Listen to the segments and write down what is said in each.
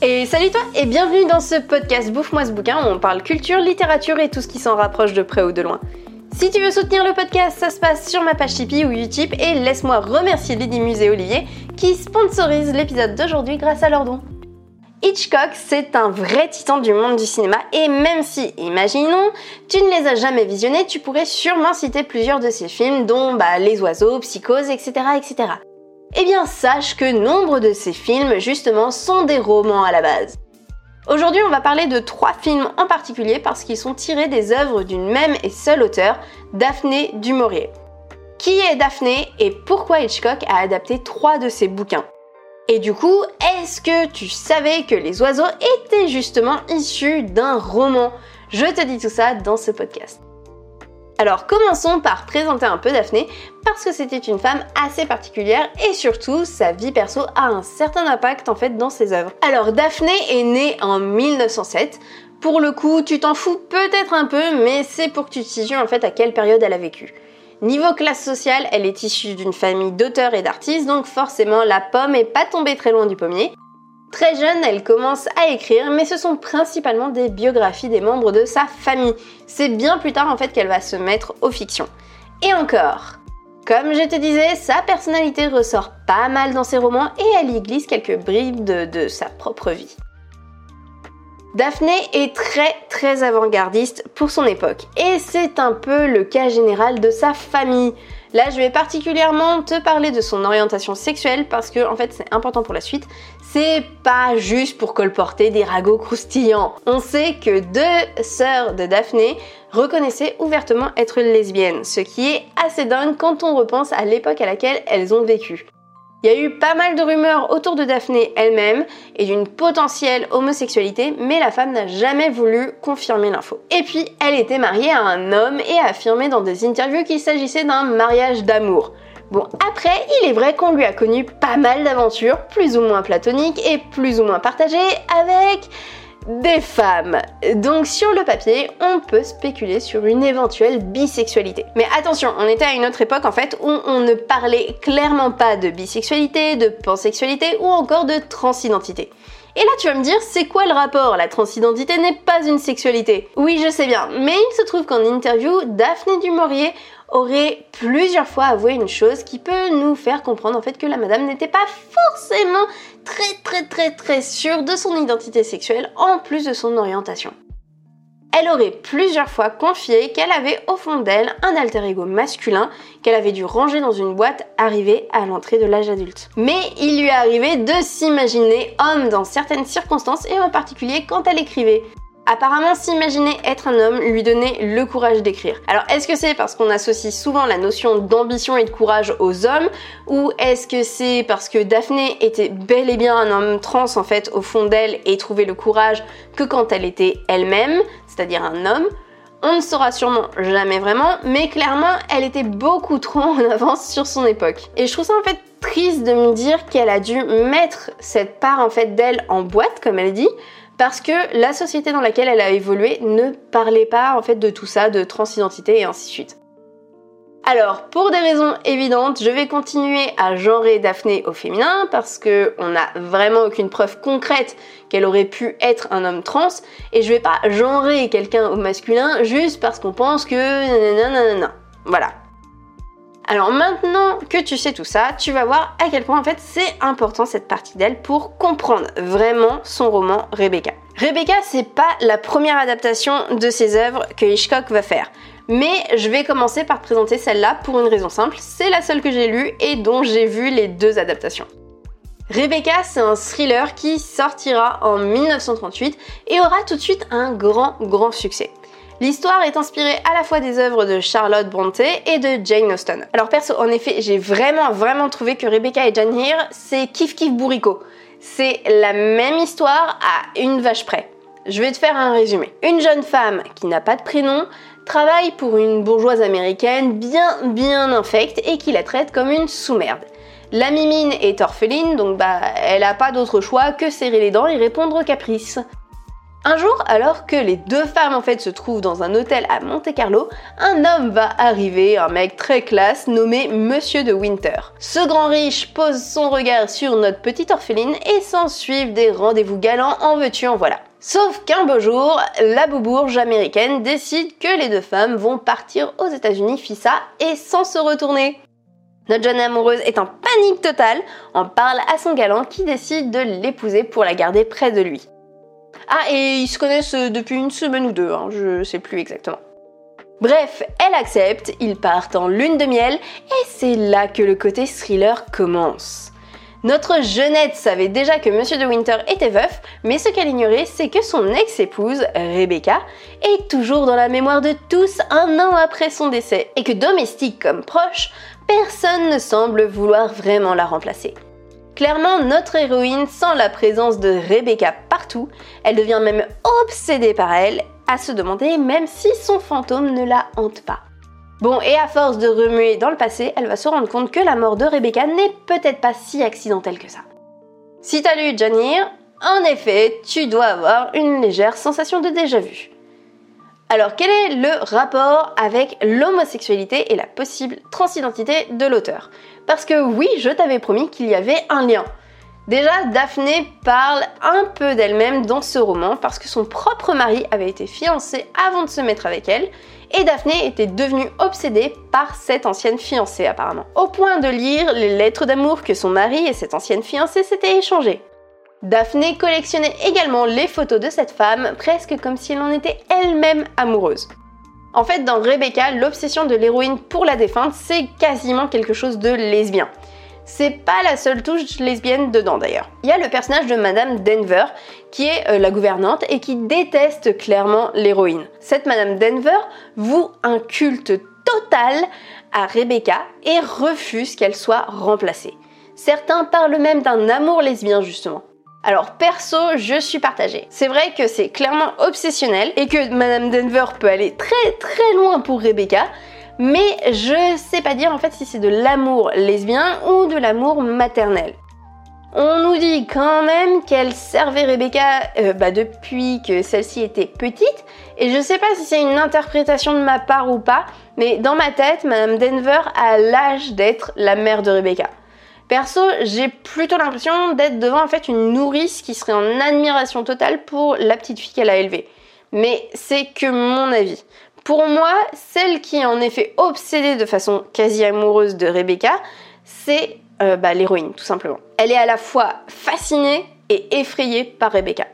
Et salut toi et bienvenue dans ce podcast Bouffe-moi ce bouquin où on parle culture, littérature et tout ce qui s'en rapproche de près ou de loin. Si tu veux soutenir le podcast, ça se passe sur ma page Tipeee ou Utip et laisse-moi remercier Lydie Musée et Olivier qui sponsorisent l'épisode d'aujourd'hui grâce à leur don. Hitchcock, c'est un vrai titan du monde du cinéma et même si, imaginons, tu ne les as jamais visionnés, tu pourrais sûrement citer plusieurs de ses films dont bah, Les Oiseaux, Psychose, etc. etc. Eh bien, sache que nombre de ces films, justement, sont des romans à la base. Aujourd'hui, on va parler de trois films en particulier parce qu'ils sont tirés des œuvres d'une même et seule auteure, Daphné du Maurier. Qui est Daphné et pourquoi Hitchcock a adapté trois de ses bouquins? Et du coup, est-ce que tu savais que les oiseaux étaient justement issus d'un roman? Je te dis tout ça dans ce podcast. Alors commençons par présenter un peu Daphné parce que c'était une femme assez particulière et surtout sa vie perso a un certain impact en fait dans ses œuvres. Alors Daphné est née en 1907. Pour le coup, tu t'en fous peut-être un peu, mais c'est pour que tu te situes en fait à quelle période elle a vécu. Niveau classe sociale, elle est issue d'une famille d'auteurs et d'artistes, donc forcément la pomme est pas tombée très loin du pommier. Très jeune, elle commence à écrire, mais ce sont principalement des biographies des membres de sa famille. C'est bien plus tard en fait qu'elle va se mettre aux fictions. Et encore, comme je te disais, sa personnalité ressort pas mal dans ses romans et elle y glisse quelques bribes de, sa propre vie. Daphné est très très avant-gardiste pour son époque et c'est un peu le cas général de sa famille. Là, je vais particulièrement te parler de son orientation sexuelle parce que en fait, c'est important pour la suite. C'est pas juste pour colporter des ragots croustillants. On sait que deux sœurs de Daphné reconnaissaient ouvertement être lesbiennes, ce qui est assez dingue quand on repense à l'époque à laquelle elles ont vécu. Il y a eu pas mal de rumeurs autour de Daphné elle-même et d'une potentielle homosexualité, mais la femme n'a jamais voulu confirmer l'info. Et puis, elle était mariée à un homme et a affirmé dans des interviews qu'il s'agissait d'un mariage d'amour. Bon, après, il est vrai qu'on lui a connu pas mal d'aventures, plus ou moins platoniques et plus ou moins partagées, avec des femmes. Donc sur le papier, on peut spéculer sur une éventuelle bisexualité. Mais attention, on était à une autre époque en fait où on ne parlait clairement pas de bisexualité, de pansexualité ou encore de transidentité. Et là, tu vas me dire, c'est quoi le rapport? La transidentité n'est pas une sexualité. Oui, je sais bien, mais il se trouve qu'en interview, Daphné du Maurier aurait plusieurs fois avoué une chose qui peut nous faire comprendre en fait que la madame n'était pas forcément très très très très sûre de son identité sexuelle en plus de son orientation. Elle aurait plusieurs fois confié qu'elle avait au fond d'elle un alter ego masculin qu'elle avait dû ranger dans une boîte arrivée à l'entrée de l'âge adulte. Mais il lui est arrivé de s'imaginer homme dans certaines circonstances et en particulier quand elle écrivait. Apparemment, s'imaginer être un homme lui donnait le courage d'écrire. Alors, est-ce que c'est parce qu'on associe souvent la notion d'ambition et de courage aux hommes ou est-ce que c'est parce que Daphné était bel et bien un homme trans en fait au fond d'elle et trouvait le courage que quand elle était elle-même, c'est-à-dire un homme on ne saura sûrement jamais vraiment, mais clairement, elle était beaucoup trop en avance sur son époque. Et je trouve ça en fait triste de me dire qu'elle a dû mettre cette part en fait d'elle en boîte, comme elle dit, parce que la société dans laquelle elle a évolué ne parlait pas en fait de tout ça, de transidentité et ainsi de suite. Alors, pour des raisons évidentes, je vais continuer à genrer Daphné au féminin parce que on n'a vraiment aucune preuve concrète qu'elle aurait pu être un homme trans et je vais pas genrer quelqu'un au masculin juste parce qu'on pense que Voilà, alors maintenant que tu sais tout ça, tu vas voir à quel point en fait c'est important cette partie d'elle pour comprendre vraiment son roman Rebecca. Rebecca, c'est pas la première adaptation de ses œuvres que Hitchcock va faire. Mais je vais commencer par présenter celle-là pour une raison simple, c'est la seule que j'ai lue et dont j'ai vu les deux adaptations. Rebecca, c'est un thriller qui sortira en 1938 et aura tout de suite un grand grand succès. L'histoire est inspirée à la fois des œuvres de Charlotte Bronte et de Jane Austen. Alors perso, en effet, j'ai vraiment vraiment trouvé que Rebecca et Jane Eyre, c'est kiff kiff bourricot. C'est la même histoire à une vache près. Je vais te faire un résumé. Une jeune femme qui n'a pas de prénom travaille pour une bourgeoise américaine bien bien infecte et qui la traite comme une sous-merde. La mimine est orpheline, donc bah elle a pas d'autre choix que serrer les dents et répondre aux caprices. Un jour, alors que les deux femmes en fait se trouvent dans un hôtel à Monte Carlo, un homme va arriver, un mec très classe nommé Monsieur de Winter. Ce grand riche pose son regard sur notre petite orpheline et s'en suivent des rendez-vous galants en veux-tu en voilà. Sauf qu'un beau jour, la boubourge américaine décide que les deux femmes vont partir aux États-Unis fissa et sans se retourner. Notre jeune amoureuse est en panique totale, en parle à son galant qui décide de l'épouser pour la garder près de lui. Ah, et ils se connaissent euh, depuis une semaine ou deux, hein, je sais plus exactement. Bref, elle accepte, ils partent en lune de miel, et c'est là que le côté thriller commence. Notre jeunette savait déjà que Monsieur de Winter était veuf, mais ce qu'elle ignorait, c'est que son ex-épouse, Rebecca, est toujours dans la mémoire de tous un an après son décès, et que domestique comme proche, personne ne semble vouloir vraiment la remplacer. Clairement, notre héroïne sent la présence de Rebecca partout, elle devient même obsédée par elle, à se demander même si son fantôme ne la hante pas. Bon, et à force de remuer dans le passé, elle va se rendre compte que la mort de Rebecca n'est peut-être pas si accidentelle que ça. Si t'as lu Janir, en effet, tu dois avoir une légère sensation de déjà-vu. Alors, quel est le rapport avec l'homosexualité et la possible transidentité de l'auteur? Parce que oui, je t'avais promis qu'il y avait un lien. Déjà, Daphné parle un peu d'elle-même dans ce roman parce que son propre mari avait été fiancé avant de se mettre avec elle et Daphné était devenue obsédée par cette ancienne fiancée apparemment, au point de lire les lettres d'amour que son mari et cette ancienne fiancée s'étaient échangées. Daphné collectionnait également les photos de cette femme, presque comme si elle en était elle-même amoureuse. En fait, dans Rebecca, l'obsession de l'héroïne pour la défunte, c'est quasiment quelque chose de lesbien. C'est pas la seule touche lesbienne dedans d'ailleurs. Il y a le personnage de Madame Denver, qui est euh, la gouvernante et qui déteste clairement l'héroïne. Cette Madame Denver voue un culte total à Rebecca et refuse qu'elle soit remplacée. Certains parlent même d'un amour lesbien justement. Alors perso, je suis partagée. C'est vrai que c'est clairement obsessionnel et que Madame Denver peut aller très très loin pour Rebecca, mais je sais pas dire en fait si c'est de l'amour lesbien ou de l'amour maternel. On nous dit quand même qu'elle servait Rebecca euh, bah, depuis que celle-ci était petite, et je sais pas si c'est une interprétation de ma part ou pas, mais dans ma tête, Madame Denver a l'âge d'être la mère de Rebecca. Perso, j'ai plutôt l'impression d'être devant en fait une nourrice qui serait en admiration totale pour la petite fille qu'elle a élevée. Mais c'est que mon avis. Pour moi, celle qui est en effet obsédée de façon quasi amoureuse de Rebecca, c'est euh, bah, l'héroïne, tout simplement. Elle est à la fois fascinée et effrayée par Rebecca.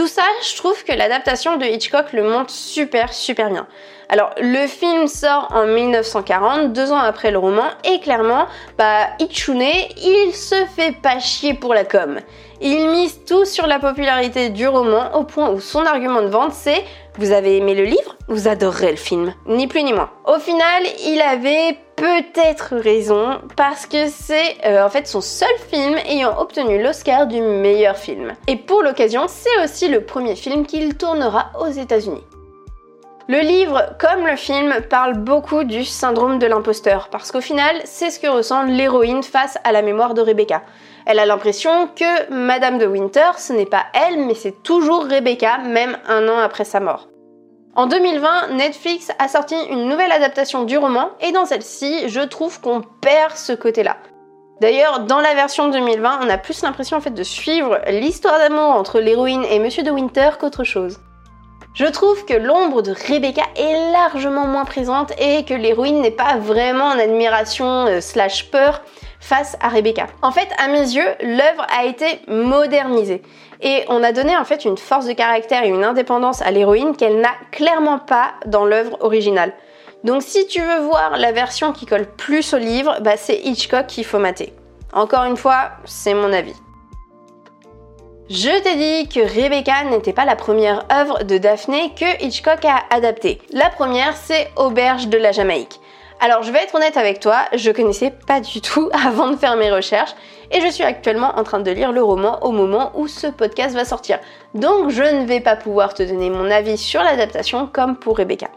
Tout ça, je trouve que l'adaptation de Hitchcock le montre super super bien. Alors le film sort en 1940, deux ans après le roman, et clairement, bah Ichune, il se fait pas chier pour la com. Il mise tout sur la popularité du roman au point où son argument de vente c'est vous avez aimé le livre? Vous adorerez le film. Ni plus ni moins. Au final, il avait peut-être raison parce que c'est euh, en fait son seul film ayant obtenu l'Oscar du meilleur film. Et pour l'occasion, c'est aussi le premier film qu'il tournera aux États-Unis. Le livre, comme le film, parle beaucoup du syndrome de l'imposteur, parce qu'au final, c'est ce que ressent l'héroïne face à la mémoire de Rebecca. Elle a l'impression que Madame de Winter, ce n'est pas elle, mais c'est toujours Rebecca, même un an après sa mort. En 2020, Netflix a sorti une nouvelle adaptation du roman et dans celle-ci, je trouve qu'on perd ce côté-là. D'ailleurs, dans la version 2020, on a plus l'impression en de suivre l'histoire d'amour entre l'héroïne et Monsieur de Winter qu'autre chose. Je trouve que l'ombre de Rebecca est largement moins présente et que l'héroïne n'est pas vraiment en admiration euh, slash peur face à Rebecca. En fait, à mes yeux, l'œuvre a été modernisée et on a donné en fait une force de caractère et une indépendance à l'héroïne qu'elle n'a clairement pas dans l'œuvre originale. Donc si tu veux voir la version qui colle plus au livre, bah, c'est Hitchcock qu'il faut mater. Encore une fois, c'est mon avis. Je t'ai dit que Rebecca n'était pas la première œuvre de Daphné que Hitchcock a adaptée. La première, c'est Auberge de la Jamaïque. Alors je vais être honnête avec toi, je connaissais pas du tout avant de faire mes recherches et je suis actuellement en train de lire le roman au moment où ce podcast va sortir. Donc je ne vais pas pouvoir te donner mon avis sur l'adaptation comme pour Rebecca.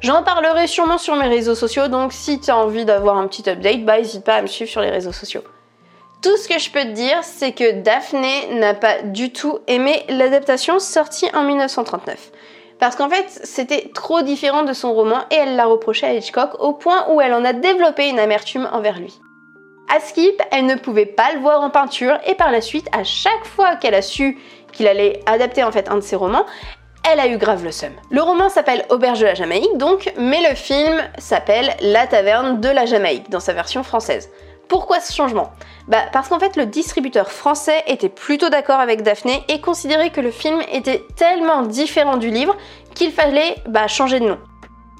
J'en parlerai sûrement sur mes réseaux sociaux, donc si tu as envie d'avoir un petit update, bah n'hésite pas à me suivre sur les réseaux sociaux. Tout ce que je peux te dire, c'est que Daphné n'a pas du tout aimé l'adaptation sortie en 1939. Parce qu'en fait, c'était trop différent de son roman et elle l'a reproché à Hitchcock au point où elle en a développé une amertume envers lui. À Skip, elle ne pouvait pas le voir en peinture et par la suite, à chaque fois qu'elle a su qu'il allait adapter en fait un de ses romans, elle a eu grave le seum. Le roman s'appelle Auberge de la Jamaïque donc, mais le film s'appelle La Taverne de la Jamaïque dans sa version française. Pourquoi ce changement Bah parce qu'en fait le distributeur français était plutôt d'accord avec Daphné et considérait que le film était tellement différent du livre qu'il fallait bah, changer de nom.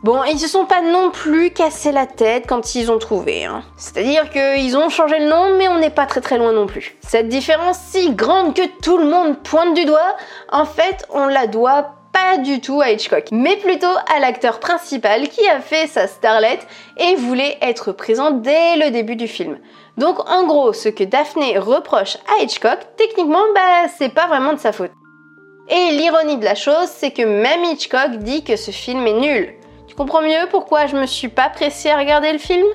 Bon, ils se sont pas non plus cassé la tête quand ils ont trouvé. Hein. C'est-à-dire qu'ils ont changé le nom, mais on n'est pas très très loin non plus. Cette différence si grande que tout le monde pointe du doigt, en fait, on la doit pas du tout à Hitchcock, mais plutôt à l'acteur principal qui a fait sa starlette et voulait être présent dès le début du film. Donc en gros, ce que Daphné reproche à Hitchcock, techniquement, bah c'est pas vraiment de sa faute. Et l'ironie de la chose, c'est que même Hitchcock dit que ce film est nul. Tu comprends mieux pourquoi je me suis pas pressée à regarder le film?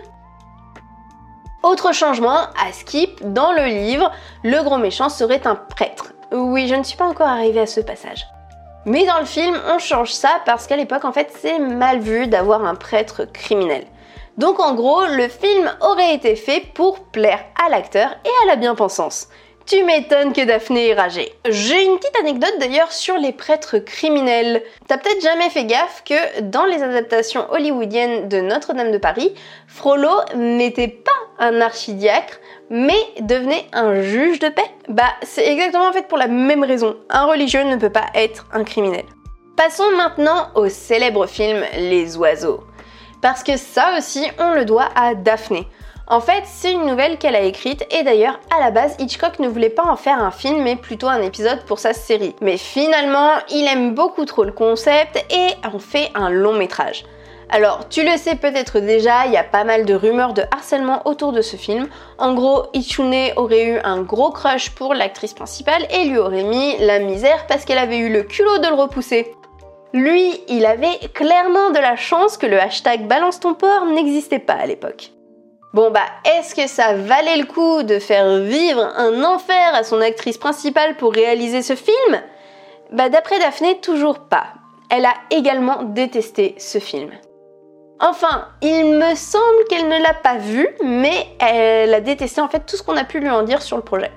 Autre changement, à Skip, dans le livre, le gros méchant serait un prêtre. Oui, je ne suis pas encore arrivée à ce passage. Mais dans le film, on change ça parce qu'à l'époque, en fait, c'est mal vu d'avoir un prêtre criminel. Donc en gros, le film aurait été fait pour plaire à l'acteur et à la bien-pensance. Tu m'étonnes que Daphné est ragée. J'ai une petite anecdote d'ailleurs sur les prêtres criminels. T'as peut-être jamais fait gaffe que dans les adaptations hollywoodiennes de Notre-Dame de Paris, Frollo n'était pas un archidiacre, mais devenait un juge de paix. Bah, c'est exactement en fait pour la même raison. Un religieux ne peut pas être un criminel. Passons maintenant au célèbre film Les oiseaux. Parce que ça aussi, on le doit à Daphné. En fait, c'est une nouvelle qu'elle a écrite et d'ailleurs, à la base, Hitchcock ne voulait pas en faire un film mais plutôt un épisode pour sa série. Mais finalement, il aime beaucoup trop le concept et en fait un long métrage. Alors, tu le sais peut-être déjà, il y a pas mal de rumeurs de harcèlement autour de ce film. En gros, Ichune aurait eu un gros crush pour l'actrice principale et lui aurait mis la misère parce qu'elle avait eu le culot de le repousser. Lui, il avait clairement de la chance que le hashtag balance ton porc n'existait pas à l'époque. Bon bah, est-ce que ça valait le coup de faire vivre un enfer à son actrice principale pour réaliser ce film? Bah d'après Daphné, toujours pas. Elle a également détesté ce film. Enfin, il me semble qu'elle ne l'a pas vu, mais elle a détesté en fait tout ce qu'on a pu lui en dire sur le projet.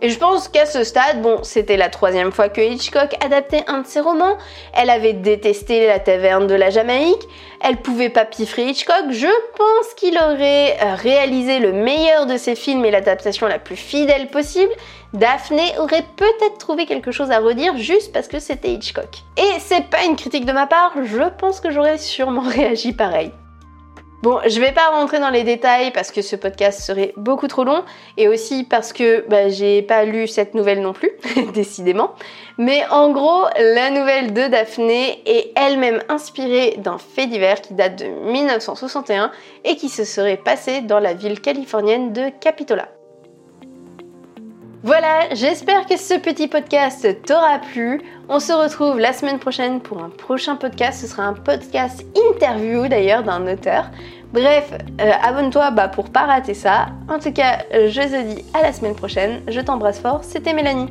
Et je pense qu'à ce stade, bon, c'était la troisième fois que Hitchcock adaptait un de ses romans. Elle avait détesté la taverne de la Jamaïque. Elle pouvait pas piffrer Hitchcock. Je pense qu'il aurait euh, réalisé le meilleur de ses films et l'adaptation la plus fidèle possible. Daphné aurait peut-être trouvé quelque chose à redire juste parce que c'était Hitchcock. Et c'est pas une critique de ma part, je pense que j'aurais sûrement réagi pareil. Bon, je vais pas rentrer dans les détails parce que ce podcast serait beaucoup trop long et aussi parce que bah, j'ai pas lu cette nouvelle non plus, décidément. Mais en gros, la nouvelle de Daphné est elle-même inspirée d'un fait divers qui date de 1961 et qui se serait passé dans la ville californienne de Capitola. Voilà, j'espère que ce petit podcast t'aura plu. On se retrouve la semaine prochaine pour un prochain podcast. Ce sera un podcast interview d'ailleurs d'un auteur. Bref, euh, abonne-toi bah, pour pas rater ça. En tout cas, je te dis à la semaine prochaine. Je t'embrasse fort. C'était Mélanie.